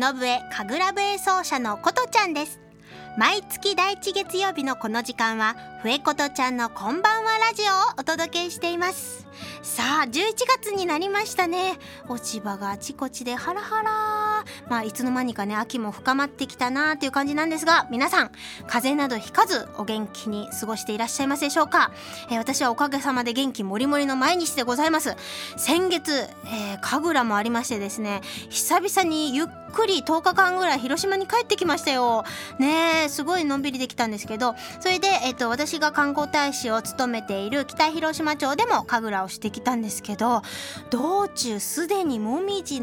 忍笛神楽笛奏者のことちゃんです。毎月第1月曜日のこの時間は笛ことちゃんのこんばんはラジオをお届けしています。さあ11月になりましたね。落ち葉があちこちでハラハラ。まあいつの間にかね秋も深まってきたなという感じなんですが皆さん風邪などひかずお元気に過ごしていらっしゃいますでしょうか、えー、私はおかげさまで元気もりもりの毎日でございます。先月、えー、神楽もありましてですね久々にゆっくり10日間ぐらい広島に帰ってきましたよ。ねすごいのんびりできたんですけどそれで、えっと、私が観光大使を務めている北広島町でも神楽をしてきたんですけど道中すでにもみじ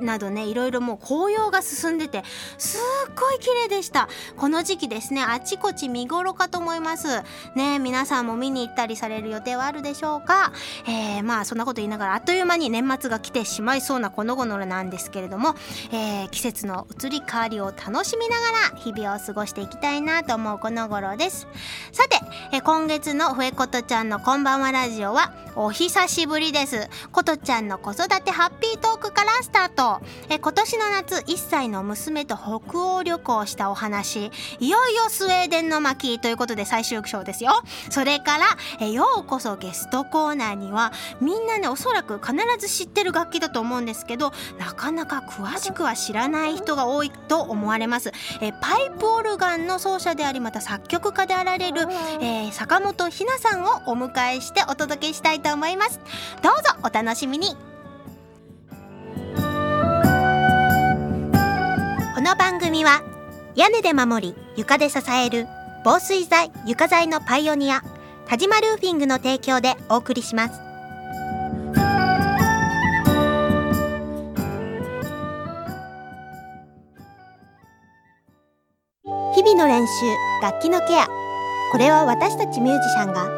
などねいろいろもう紅葉が進んでてすっごい綺麗でした。この時期ですねあちこち見頃かと思います。ね皆さんも見に行ったりされる予定はあるでしょうか、えー、まあそんなこと言いながらあっという間に年末が来てしまいそうなこのごのなんですけれども、えー、季節の移り変わりを楽しみながら日々を過ごしていきたいなと思うこの頃です。さて、えー、今月のふえことちゃんのこんばんはラジオはお久しぶりです。ことちゃんの子育てハッピートークからスタート。え今年の夏1歳の娘と北欧旅行したお話。いよいよスウェーデンの巻ということで最終章ですよ。それからえようこそゲストコーナーにはみんなねおそらく必ず知ってる楽器だと思うんですけどなかなか詳しくは知らない人が多いと思われます。えパイプオルガンの奏者でありまた作曲家であられる、えー、坂本ひなさんをお迎えしてお届けしたいとと思います。どうぞお楽しみに。この番組は屋根で守り床で支える防水材床材のパイオニア田島ルーフィングの提供でお送りします。日々の練習楽器のケア。これは私たちミュージシャンが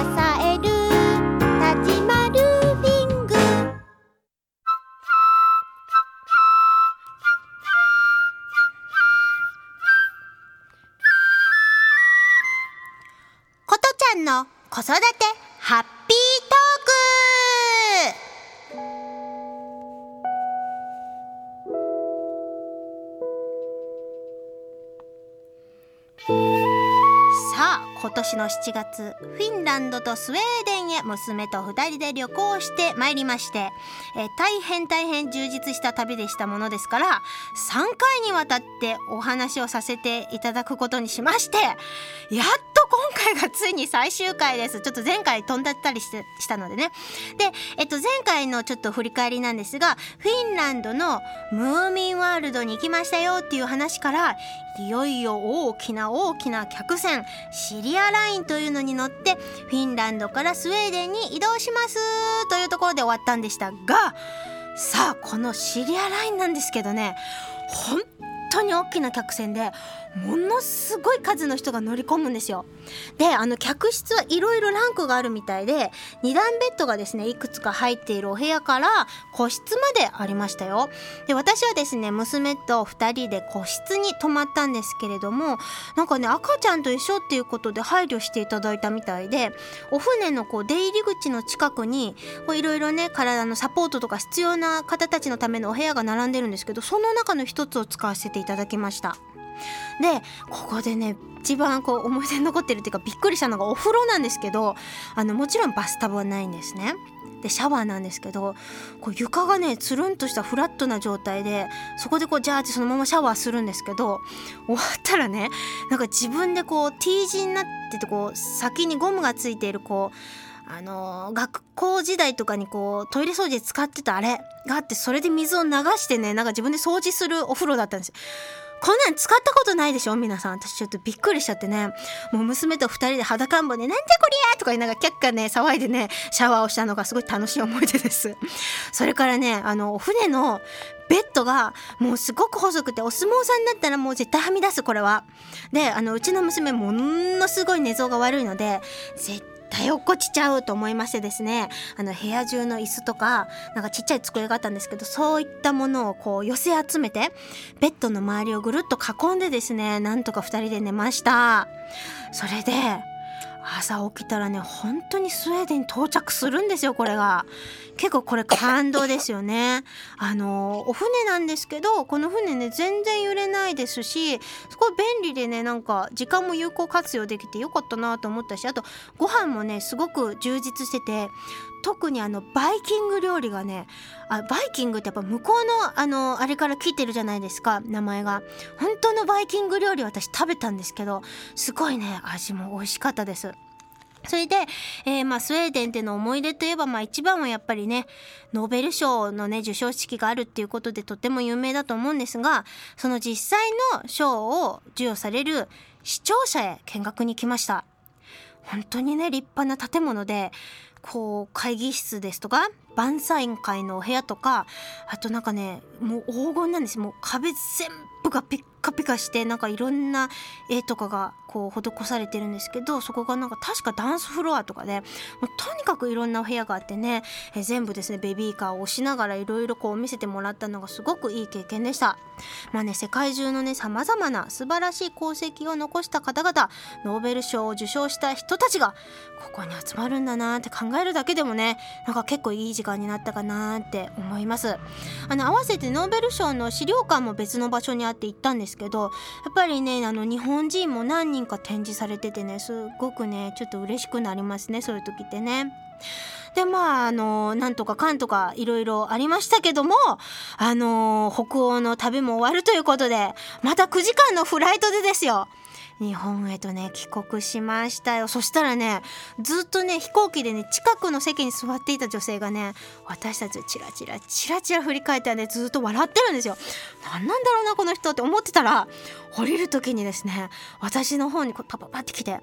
今年の7月フィンランドとスウェーデンへ娘と2人で旅行してまいりまして、え大変大変充実した旅でしたものですから3回にわたってお話をさせていただくことにしましてやっ今回がついに最終回です。ちょっと前回飛んだったりしてしたのでね。で、えっと、前回のちょっと振り返りなんですがフィンランドのムーミンワールドに行きましたよっていう話からいよいよ大きな大きな客船シリアラインというのに乗ってフィンランドからスウェーデンに移動しますというところで終わったんでしたがさあこのシリアラインなんですけどね。本当に大きな客船でものすごい数の人が乗り込むんですよ。であの客室はいろいろランクがあるみたいで2段ベッドがですねいくつか入っているお部屋から個室までありましたよ。で私はですね娘と2人で個室に泊まったんですけれどもなんかね赤ちゃんと一緒っていうことで配慮していただいたみたいでお船のこう出入り口の近くにいろいろね体のサポートとか必要な方たちのためのお部屋が並んでるんですけどその中の一つを使わせていただきました。でここでね一番こう思い出に残ってるっていうかびっくりしたのがお風呂なんですけどあのもちろんバスタブはないんですね。でシャワーなんですけどこう床がねつるんとしたフラットな状態でそこでこうジャーってそのままシャワーするんですけど終わったらねなんか自分でこう T 字になっててこう先にゴムがついているこうあのー、学校時代とかにこうトイレ掃除で使ってたあれがあってそれで水を流してねなんか自分で掃除するお風呂だったんですよ。こんなん使ったことないでしょ皆さん。私ちょっとびっくりしちゃってね。もう娘と二人で裸んぼで、なんじゃこりゃとか言いながらキャッキャね、騒いでね、シャワーをしたのがすごい楽しい思い出です。それからね、あの、お船のベッドがもうすごく細くてお相撲さんだったらもう絶対はみ出すこれは。であのうちの娘ものすごい寝相が悪いので絶対落っこちちゃうと思いましてですね。あの部屋中の椅子とかなんかちっちゃい机があったんですけどそういったものをこう寄せ集めてベッドの周りをぐるっと囲んでですねなんとか2人で寝ました。それで朝起きたらね本当にスウェーデンに到着するんですよこれが。結構これ感動ですよね。あのお船なんですけどこの船ね全然揺れないですしすごい便利でねなんか時間も有効活用できてよかったなと思ったしあとご飯もねすごく充実してて特にあのバイキング料理がねあバイキングってやっぱ向こうのあのあれから来てるじゃないですか名前が本当のバイキング料理私食べたんですけどすごいね味も美味しかったですそれで、えー、まあスウェーデンでの思い出といえば、まあ一番はやっぱりね、ノーベル賞のね、授賞式があるっていうことでとても有名だと思うんですが、その実際の賞を授与される視聴者へ見学に来ました。本当にね、立派な建物で、こう会議室ですとか晩餐会のお部屋とかあとなんかねもう黄金なんです。もう壁全部がピッカピカしてなんかいろんな絵とかがこう施されてるんですけどそこがなんか確かダンスフロアとかでもうとにかくいろんなお部屋があってねえ全部ですねベビーカーを押しながらいろいろこう見せてもらったのがすごくいい経験でした。まあね世界中のねさまざまな素晴らしい功績を残した方々ノーベル賞を受賞した人たちがここに集まるんだなって考えるだけでもねなんか結構いい時間になったかなって思いますあの合わせてノーベル賞の資料館も別の場所にあって行ったんですけどやっぱりねあの日本人も何人か展示されててねすごくねちょっと嬉しくなりますねそういう時ってね。でまああのなんとかかんとかいろいろありましたけどもあの北欧の旅も終わるということでまた9時間のフライトでですよ。日本へとね帰国しましたよ。そしたらねずっとね飛行機でね近くの席に座っていた女性がね私たちをチラチラチラチラ振り返ってねずっと笑ってるんですよ。何なんだろうなこの人って思ってたら降りる時にですね私の方にこうパパパって来て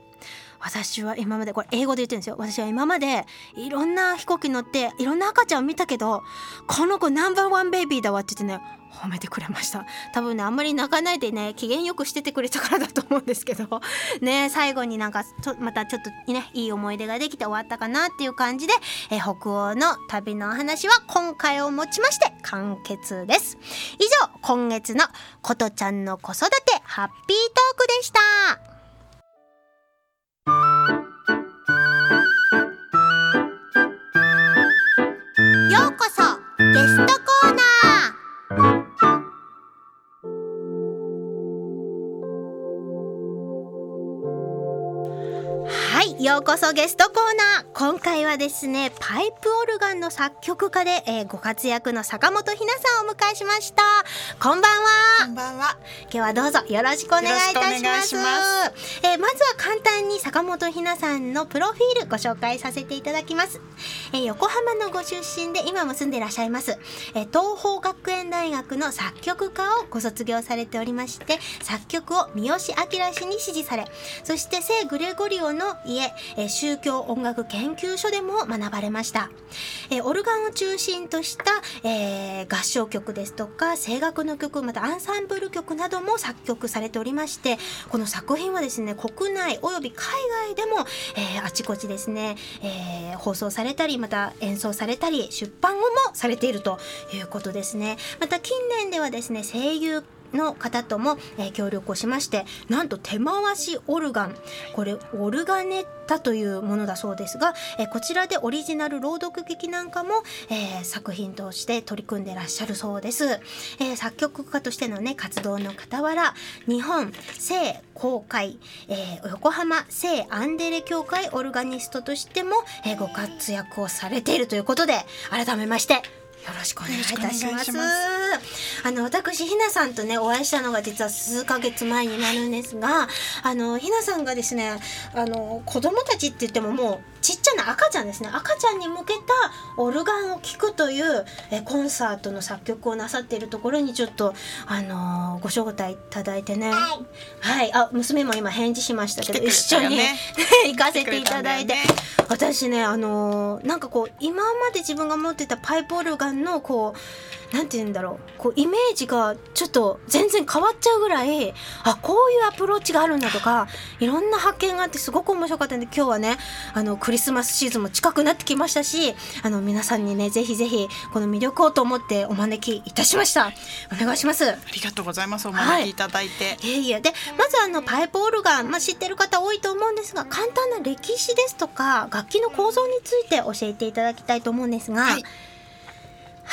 私は今までこれ英語で言ってるんですよ。私は今までいろんな飛行機乗っていろんな赤ちゃんを見たけどこの子ナンバーワンベイビーだわって言ってね褒めてくれました。多分ねあんまり泣かないでね機嫌よくしててくれたからだと思うんですけど。ね最後になんかまたちょっとねいい思い出ができて終わったかなっていう感じで、え北欧の旅のお話は今回をもちまして完結です。以上今月のことちゃんの子育てハッピートークでした。こそゲストコーナー。今回はですねパイプオルガンの作曲家で、えー、ご活躍の坂本ひなさんをお迎えしました。こんばんは。こんばんは。今日はどうぞよろしくお願いいたします。えー、まずは簡単に坂本ひなさんのプロフィールご紹介させていただきます、えー、横浜のご出身で今も住んでいらっしゃいます、え東邦学園大学の作曲家をご卒業されておりまして作曲を三好明氏に指示されそして聖グレゴリオの家え宗教音楽研研究所でも学ばれました。えオルガンを中心とした、えー、合唱曲ですとか声楽の曲またアンサンブル曲なども作曲されておりましてこの作品はですね国内および海外でも、えー、あちこちですね、え、放送されたりまた演奏されたり出版後もされているということですね。また近年ではですね声優の方とも、えー、協力をしましてなんと手回しオルガン。これオルガネッタというものだそうですが、えー、こちらでオリジナル朗読劇なんかも、えー、作品として取り組んでらっしゃるそうです、え作曲家としてのね活動の傍ら日本聖公会、え横浜聖アンデレ協会オルガニストとしても、えご活躍をされているということで改めましてろしくお願いいたします。あの私ひなさんとねお会いしたのが実は数ヶ月前になるんですが、あのひなさんがですね、あの子供たちって言ってももうちっちちゃな赤ちゃんですね。赤ちゃんに向けたオルガンを聴くというえコンサートの作曲をなさっているところにちょっとあのーご招待いただいてね。はい。はい。あ娘も今返事しましたけど、来てくれ一緒に 行かせていただいて、来てくれたん私ねあのーなんかこう今まで自分が持ってたパイプオルガンのこうなんて言うんだろう。こうイメージがちょっと全然変わっちゃうぐらいあこういうアプローチがあるんだとかいろんな発見があってすごく面白かったんで今日はねあのクリスマスシーズンも近くなってきましたしあの皆さんにねぜひぜひこの魅力をと思ってお招きいたしました。お願いします。ありがとうございます。お招きいただいて、いえいえ。でまずあのパイプオルガン、まあ、知ってる方多いと思うんですが簡単な歴史ですとか楽器の構造について教えていただきたいと思うんですがはい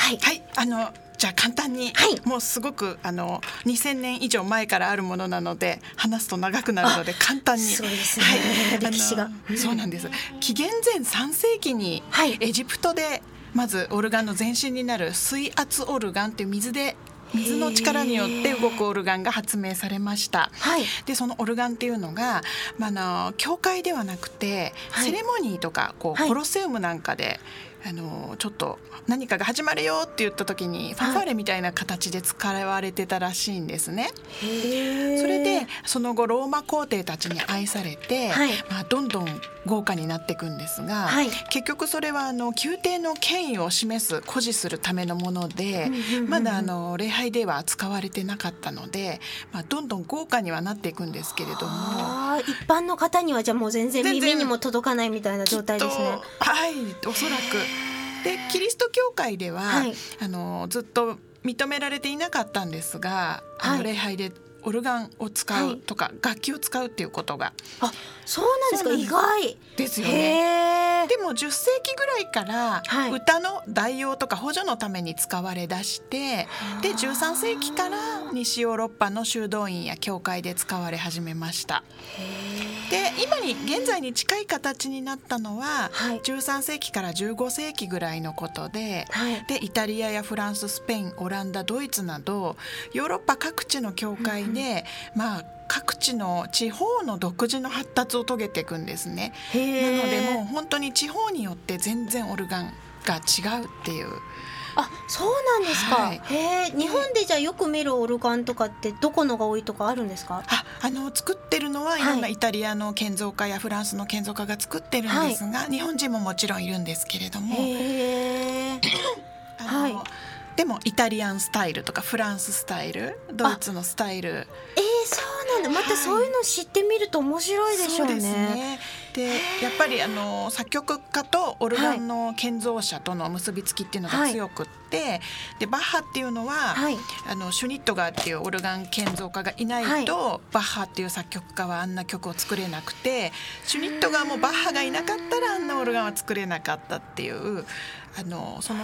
はい、はいあのじゃあ簡単に、はい。もうすごくあの2000年以上前からあるものなので話すと長くなるので簡単に。そうですね。はい、歴史が。そうなんです。紀元前3世紀に、はい。エジプトでまずオルガンの前身になる水圧オルガンっていう水で水の力によって動くオルガンが発明されました。はい。でそのオルガンっていうのが、まあ、あの教会ではなくて、はい。セレモニーとかこう、はい。コロセウムなんかであのちょっと何かが始まるよって言った時にファンファーレみたいな形で使われてたらしいんですね。それでその後ローマ皇帝たちに愛されて、はいまあ、どんどん豪華になっていくんですが、はい結局それはあの宮廷の権威を示す誇示するためのものでまだあの礼拝では使われてなかったので、まあ、どんどん豪華にはなっていくんですけれども。一般の方にはじゃあもう全然耳にも届かないみたいな状態ですね。はいおそらく。でキリスト教会では、はい。あのずっと認められていなかったんですが、あはい。の礼拝でオルガンを使はい。うとか、楽器を使うっていうことがあそうなんですか？意外。ですよね。へえでも10世紀ぐらいからはい。歌の代用とか補助のために使われ出してで13世紀から西ヨーロッパの修道院や教会で使われ始めました。で今に現在に近い形になったのは、はい13世紀から15世紀ぐらいのことで。はいでイタリアやフランススペインオランダドイツなどヨーロッパ各地の教会で、まあ各地の地方の独自の発達を遂げていくんですね。なのでもう本当に地方によって全然オルガンが違うっていうあそうなんですか、はい。へえ日本でじゃあよく見るオルガンとかってどこのが多いとかあるんですか？ああの作ってるのはい。ろんなイタリアの建造家やフランスの建造家が作ってるんですが、日本人ももちろんいるんですけれどもはい。でもイタリアンスタイルとかフランススタイルドイツのスタイル。えー、そうなんだ。またそういうの知ってみると面白いでしょうね,、そうでやっぱりあの作曲家とオルガンの建造者との結びつきっていうのが強くって、でバッハっていうのは、はい。あのシュニットガーっていうオルガン建造家がいないと、バッハっていう作曲家はあんな曲を作れなくてシュニットガーもバッハがいなかったらあんなオルガンは作れなかったっていうあのその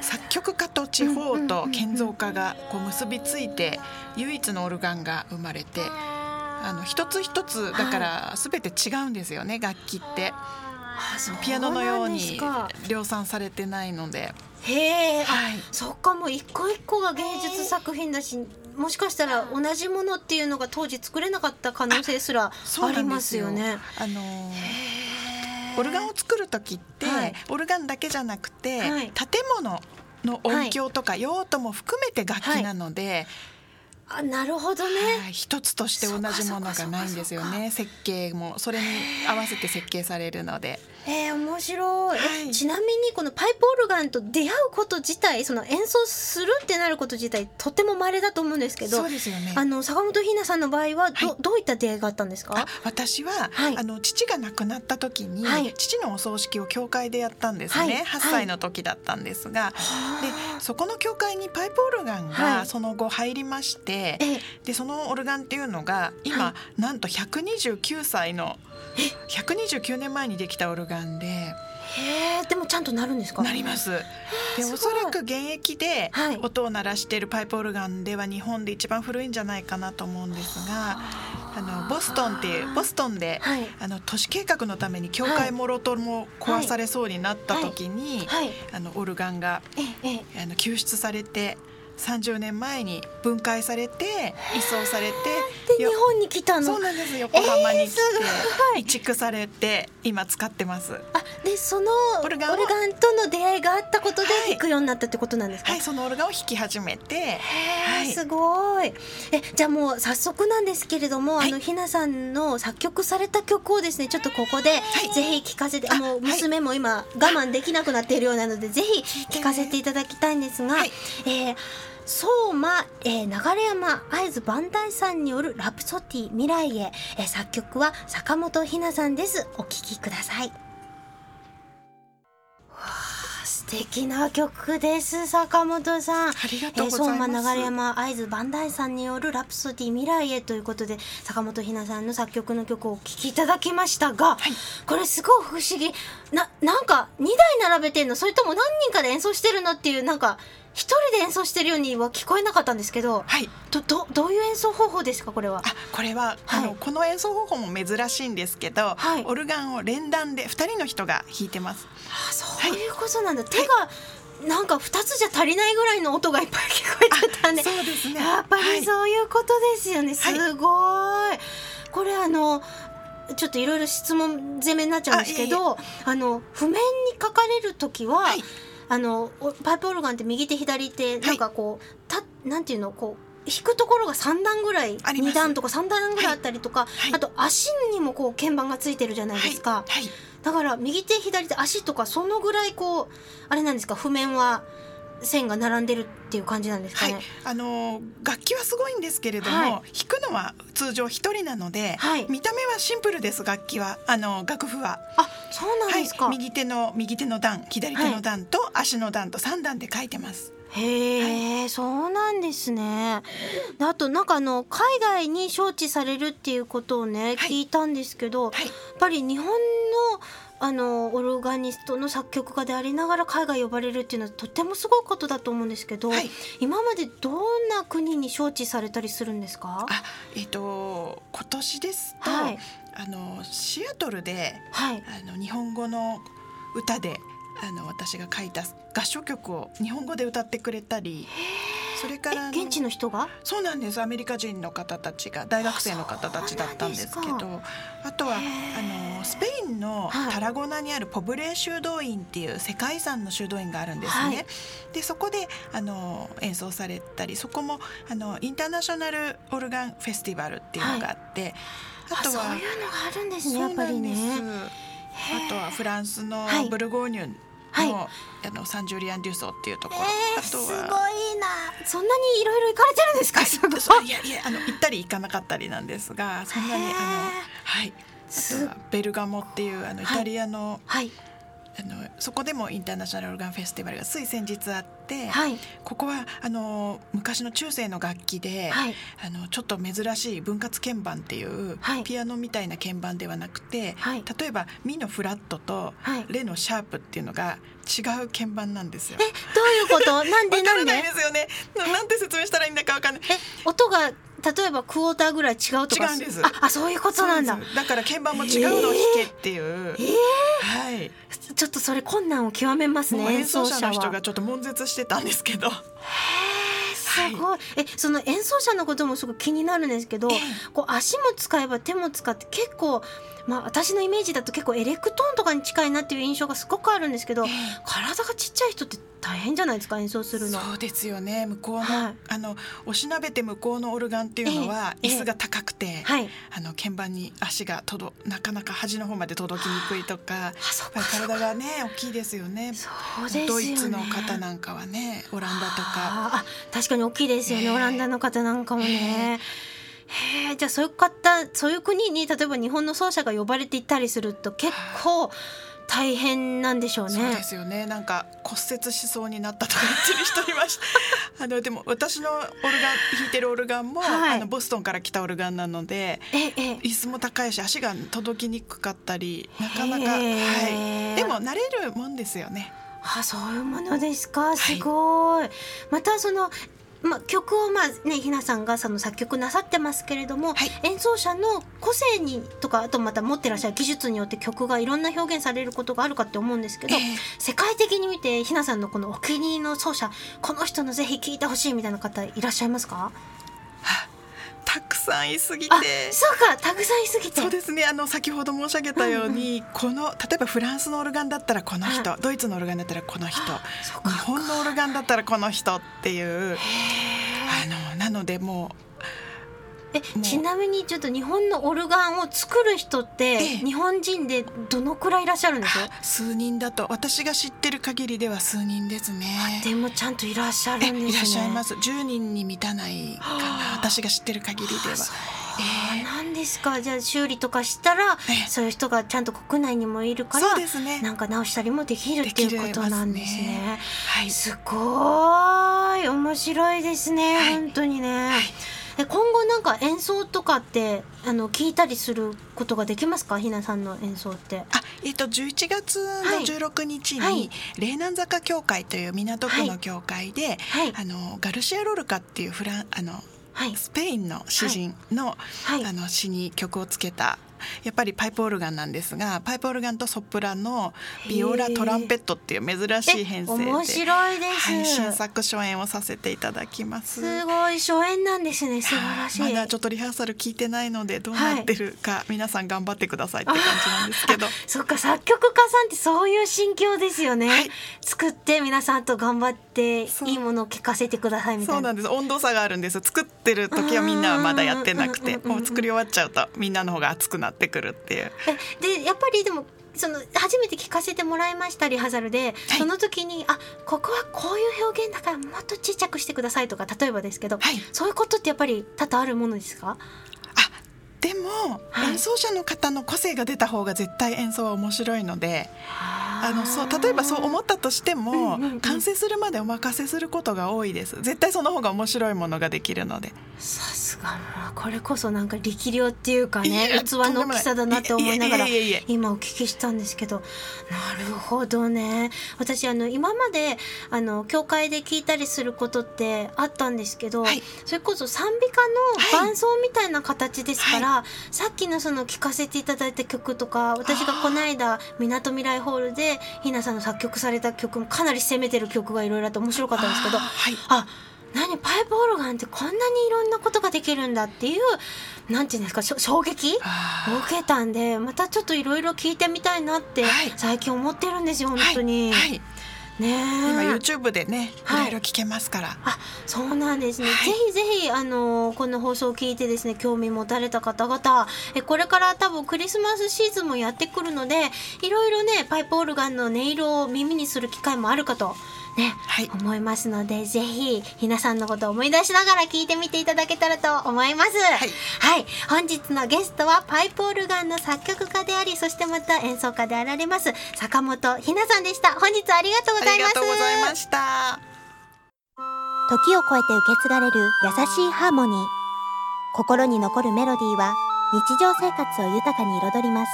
作曲家と地方と建造家がこう結びついて唯一のオルガンが生まれて。あの一つ一つだから全て違うんですよね、楽器って。ピアノのようにか量産されてないので。へえ、はい。そっかもう一個一個が芸術作品だしもしかしたら同じものっていうのが当時作れなかった可能性すらありますよね。あのーオルガンを作る時って、はい。オルガンだけじゃなくて、はい。建物の音響とか用途も含めて楽器なので、あなるほどね。はい。一つとして同じものがないんですよね。設計もそれに合わせて設計されるので。えー、面白い、えはい。ちなみにこのパイプオルガンと出会うこと自体その演奏するってなること自体とても稀だと思うんですけどそうですよね。あの坂本ひなさんの場合はど,、はい。どういった出会いがあったんですか？あ私は、はい。あの父が亡くなった時に、はい。父のお葬式を教会でやったんですね、はい。8歳の時だったんですが、でそこの教会にパイプオルガンはい。がその後入りまして、えでそのオルガンっていうのが今、はなんと129歳の129年前にできたオルガンで。へえでもちゃんとなるんですか？なります。でおそらく現役ではい。音を鳴らしているパイプオルガンでは日本で一番古いんじゃないかなと思うんですがあ。のボストンっていうボストンで、はい。あの都市計画のために教会もろとも壊されそうになった時に、はい。あのオルガンがあの救出されて30年前に分解されて移送されてで日本に来たの？そうなんです横浜に来て、えー移築されて今使ってます。あでそのオルガオルガンとの出会いがあったことではい。弾くようになったってことなんですか、はいそのオルガンを弾き始めてへはい。ーすごい。えじゃあもう早速なんですけれども、はい。あのひなさんの作曲された曲をですねちょっとここで、い。ぜひ聴かせてあもうはい。娘も今我慢できなくなっているようなのでぜひ聴かせていただきたいんですが、はい。えー相馬、えー流山会津磐梯さんによるラプソディ未来へ、えー作曲は坂本ひなさんです。お聴きください。わあ素敵な曲です。坂本さん。ありがとうございます、えー相馬流山会津磐梯さんによる「ラプソディ未来へ」ということで坂本ひなさんの作曲の曲をお聴きいただきましたが、はい。これすごい不思議。ななんか2台並べてんの？それとも何人かで演奏してるの？っていうなんか一人で演奏してるようには聞こえなかったんですけどはい。どどどういう演奏方法ですかこれは？あこれは、はい。あのこの演奏方法も珍しいんですけど、はい。オルガンを連弾で2人の人が弾いてます。あそういうことなんだ、手がなんか2つじゃ足りないぐらいの音がいっぱい聞こえてたんでそうですね。やっぱはい。りそういうことですよね、すごい。これあのちょっといろいろ質問攻めになっちゃうんですけどあの譜面に書かれる時は、はいあのおパイプオルガンって右手左手なんかこう、たなんていうのこう弾くところが3段ぐらいあります。2段とか3段ぐらいあったりとか、はい。あと足にもこう鍵盤がついてるじゃないですか。はい。はい。だから右手左手足とかそのぐらいこうあれなんですか譜面は線が並んでるっていう感じなんですかはいね。あの楽器はすごいんですけれども、はい弾くのは通常一人なので、はい見た目はシンプルです楽器はあの楽譜は。あそうなんですか。はい、右手の右手の段左手の段と足の段と三段で書いてます。へえ、そうなんですね。であとなんかあの海外に招致されるっていうことをね、はい聞いたんですけど、はいやっぱり日本のあのオルガニストの作曲家でありながら海外呼ばれるっていうのはとてもすごいことだと思うんですけど、はい今までどんな国に招致されたりするんですか？あ、えっ、と今年ですと、はいあのシアトルではい。あの日本語の歌であの私が書いた合唱曲を日本語で歌ってくれたり、それから現地の人が？そうなんです。アメリカ人の方たちが大学生の方たちだったんですけどあとはあのスペインのはい。タラゴナにあるポブレー修道院っていう世界遺産の修道院があるんですね。はい。でそこであの演奏されたりそこもあのインターナショナルオルガンフェスティバルっていうのがあって、あそういうのがあるんですねやっぱりね。あとはフランスのはい。ブルゴーニュの,、はい。あのサンジュリアン・デュソっていうところ、えー、あとすごいはな。そんなにいろいろ行かれてるんですか？すごい。いやいやあの行ったり行かなかったりなんですがそんなにあのはい。あとはベルガモっていうあのイはい。タリアの,、はいあのそこでもインターナショナルオルガンフェスティバルがつい先日あって、はいここはあの昔の中世の楽器で、はいあのちょっと珍しい分割鍵盤っていう、はいピアノみたいな鍵盤ではなくて、はい例えばミのフラットとはいレのシャープっていうのが違う鍵盤なんですよ。えどういうこと？なんで？わからなんで？ないですよね。ななんて説明したらいいんだかわかんない。え音が例えばクォーターぐらい違うとか。違うんです。ああそういうことなんだ。だから鍵盤も違うのを弾けっていう、えー？はい。ちょっとそれ困難を極めますね演演奏者の人は。がちょっと悶絶してたんですけど。すごい、えその演奏者のこともすごい気になるんですけど、え。こう足も使えば手も使って結構まあ私のイメージだと結構エレクトーンとかに近いなっていう印象がすごくあるんですけど、ええ。体がちっちゃい人って大変じゃないですか演奏するの。そうですよね。向こうの、はい。あのおしなべて向こうのオルガンっていうのはええ椅子が高くて、はい。あの鍵盤に足が届なかなか端の方まで届きにくいとか体がね大きいですよね。そうですよね。ドイツの方なんかはねオランダとか。あーあ確かに大きいですよね、ええ。オランダの方なんかもね。へえじゃあそういう方そういう国に例えば日本の奏者が呼ばれていったりすると結構大変なんでしょうね。そうですよね。なんか骨折しそうになったとか言ってる人いました。あのでも私のオルガン弾いてるオルガンも、はい。あのボストンから来たオルガンなのでええ。椅子も高いし足が届きにくかったりなかなか、はい、でも慣れるもんですよね。あそういうものですか。すごい、またそのまあ、曲をまあねひなさんがその作曲なさってますけれども、はい。演奏者の個性にとかあとまた持ってらっしゃる技術によって曲がいろんな表現されることがあるかって思うんですけど、ええ。世界的に見てひなさんのこのお気に入りの奏者この人のぜひ聴いてほしいみたいな方いらっしゃいますか？さんいすぎて。あそうかたくさんいすぎて。そうですね。あの先ほど申し上げたように、この例えばフランスのオルガンだったらこの人、はドイツのオルガンだったらこの人日本のオルガンだったらこの人っていう。あのなのでもえちなみにちょっと日本のオルガンを作る人ってええ。日本人でどのくらいいらっしゃるんです？う数人だと。私が知ってる限りでは数人ですね。でもちゃんといらっしゃるんですね。えいらっしゃいます。10人に満たないかな。私が知ってる限りでは。あなんですか？じゃあ修理とかしたらええ。そういう人がちゃんと国内にもいるからね。なんか直したりもできるっていうことなんですね。すね。はい。すごい。面白いですね、はい。本当にね、はいえ今後なんか演奏とかってあの聞いたりすることができますか？ひなさんの演奏って。あえっ、と11月のはい。16日に、はい。霊南坂協会という港区の協会で、はい。あのガルシア・ロルカっていうフランあのはい。スペインの詩人の,、はい。あの詩に曲をつけたやっぱりパイプオルガンなんですがパイプオルガンとソプラノビオラトランペットっていう珍しい編成で面白いです、はい、新作初演をさせていただきます。すごい初演なんですね。素晴らしい、まだちょっとリハーサル聞いてないのでどうなってるか、皆さん頑張ってくださいって感じなんですけど。そっか作曲家さんってそういう心境ですよね、はい。作って皆さんと頑張っていいものを聞かせてくださいみたいうな。そなんです。温度差があるんです。作ってる時はみんなはまだやってなくてもう作り終わっちゃうとみんなの方が熱くなってくるっていう。えでやっぱりでもその初めて聞かせてもらいましたリハーサルで、はい。その時にあここはこういう表現だからもっとちっちゃくしてくださいとか例えばですけど、はい。そういうことってやっぱり多々あるものですか？あでも、はい。演奏者の方の個性が出た方が絶対演奏は面白いのであのそう例えばそう思ったとしても、うんうんうん。完成するまでお任せすることが多いです。絶対その方が面白いものができるので。さすが。もうこれこそなんか力量っていうかね器の大きさだなって思いながら今お聞きしたんですけど。なるほどね。私あの今まであの教会で聞いたりすることってあったんですけど、はい。それこそ賛美歌の伴奏みたいな形ですから、さっきのその聴かせていただいた曲とか私がこの間みなとみらいホールでひなさんの作曲された曲もかなり攻めてる曲がいろいろあって面白かったんですけど。あーはい。あ何パイプオルガンってこんなにいろんなことができるんだっていうなんていうんですか衝撃をあ受けたんでまたちょっといろいろ聞いてみたいなってはい。最近思ってるんですよ本ー当に。はいはいね今え YouTube でねいろいろ聞けますから、あそうなんですね、はい。ぜひぜひあのこの放送を聞いてですね興味持たれた方々えこれから多分クリスマスシーズンもやってくるのでいろいろねパイプオルガンの音色を耳にする機会もあるかとね、はい。思いますのでぜひひなさんのことを思い出しながら聞いてみていただけたらと思います。はい、本日のゲストはパイプオルガンの作曲家でありそしてまた演奏家であられます坂本ひなさんでした。本日はありがとうごあざいます。りがとうございました。時を超えて受け継がれる優しいハーモニー。心に残るメロディーは日常生活を豊かに彩ります。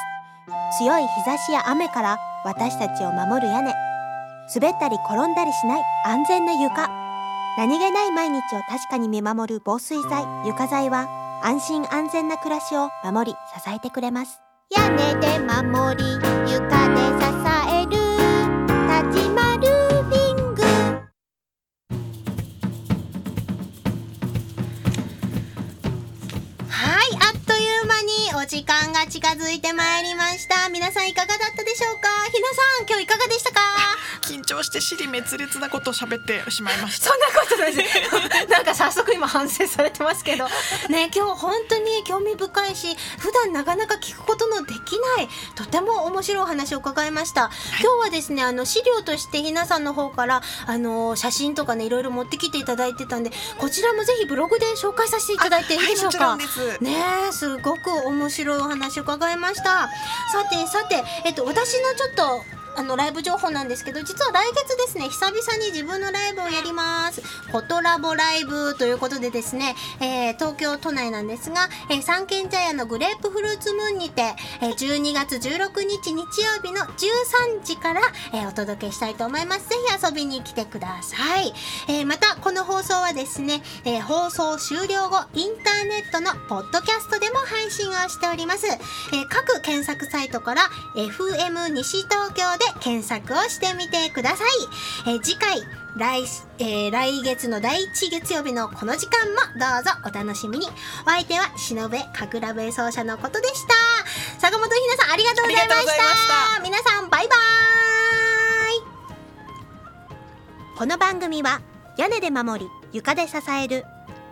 強い日差しや雨から私たちを守る屋根滑ったり転んだりしない安全な床。何気ない毎日を確かに見守る防水剤床材は安心安全な暮らしを守り支えてくれます。屋根で守り床で支える立ちまルービング。はい、あっという間にお時間が近づいてまいりました。皆さんいかがだったでしょうか？ひなさん、今日いかがでしたか？緊張して尻滅裂なことを喋ってしまいましたそんなことないです。なんか早速今反省されてますけど。ね、今日本当に興味深いし、普段なかなか聞くことのできない、とても面白いお話を伺いました。今日はですね、あの資料としてひなさんの方から、あの、写真とかね、いろいろ持ってきていただいてたんで、こちらもぜひブログで紹介させていただいていいでしょうか、はいねえすごく面白いお話を伺いましたさてさて、えっと、私のちょっとあのライブ情報なんですけど実は来月ですね久々に自分のライブをやります。フォトラボライブということでですね、えー、東京都内なんですが、えー、三軒茶屋のグレープフルーツムーンにて、えー、12月16日日曜日の13時から、えー、お届けしたいと思います。ぜひ遊びに来てください、えー、またこの放送はですね、えー、放送終了後インターネットのポッドキャストでも配信をしております、えー、各検索サイトから FM 西東京で検索をしてみてください。えー、次回来,、えー、来月の第1月曜日のこの時間もどうぞお楽しみに。お相手は忍べかぐらべ奏者のことでした。坂本ひなさんありがとうございました皆さんバイバーイこの番組は屋根で守り床で支える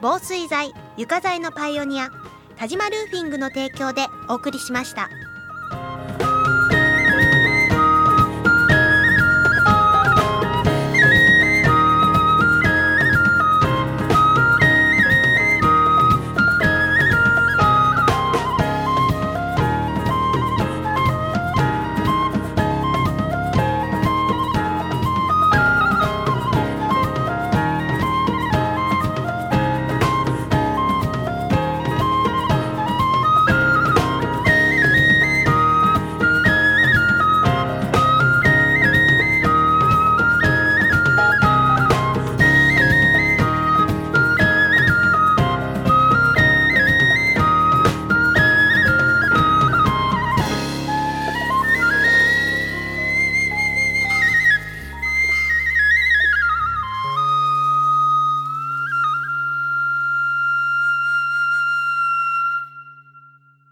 防水材床材のパイオニア田島ルーフィングの提供でお送りしました。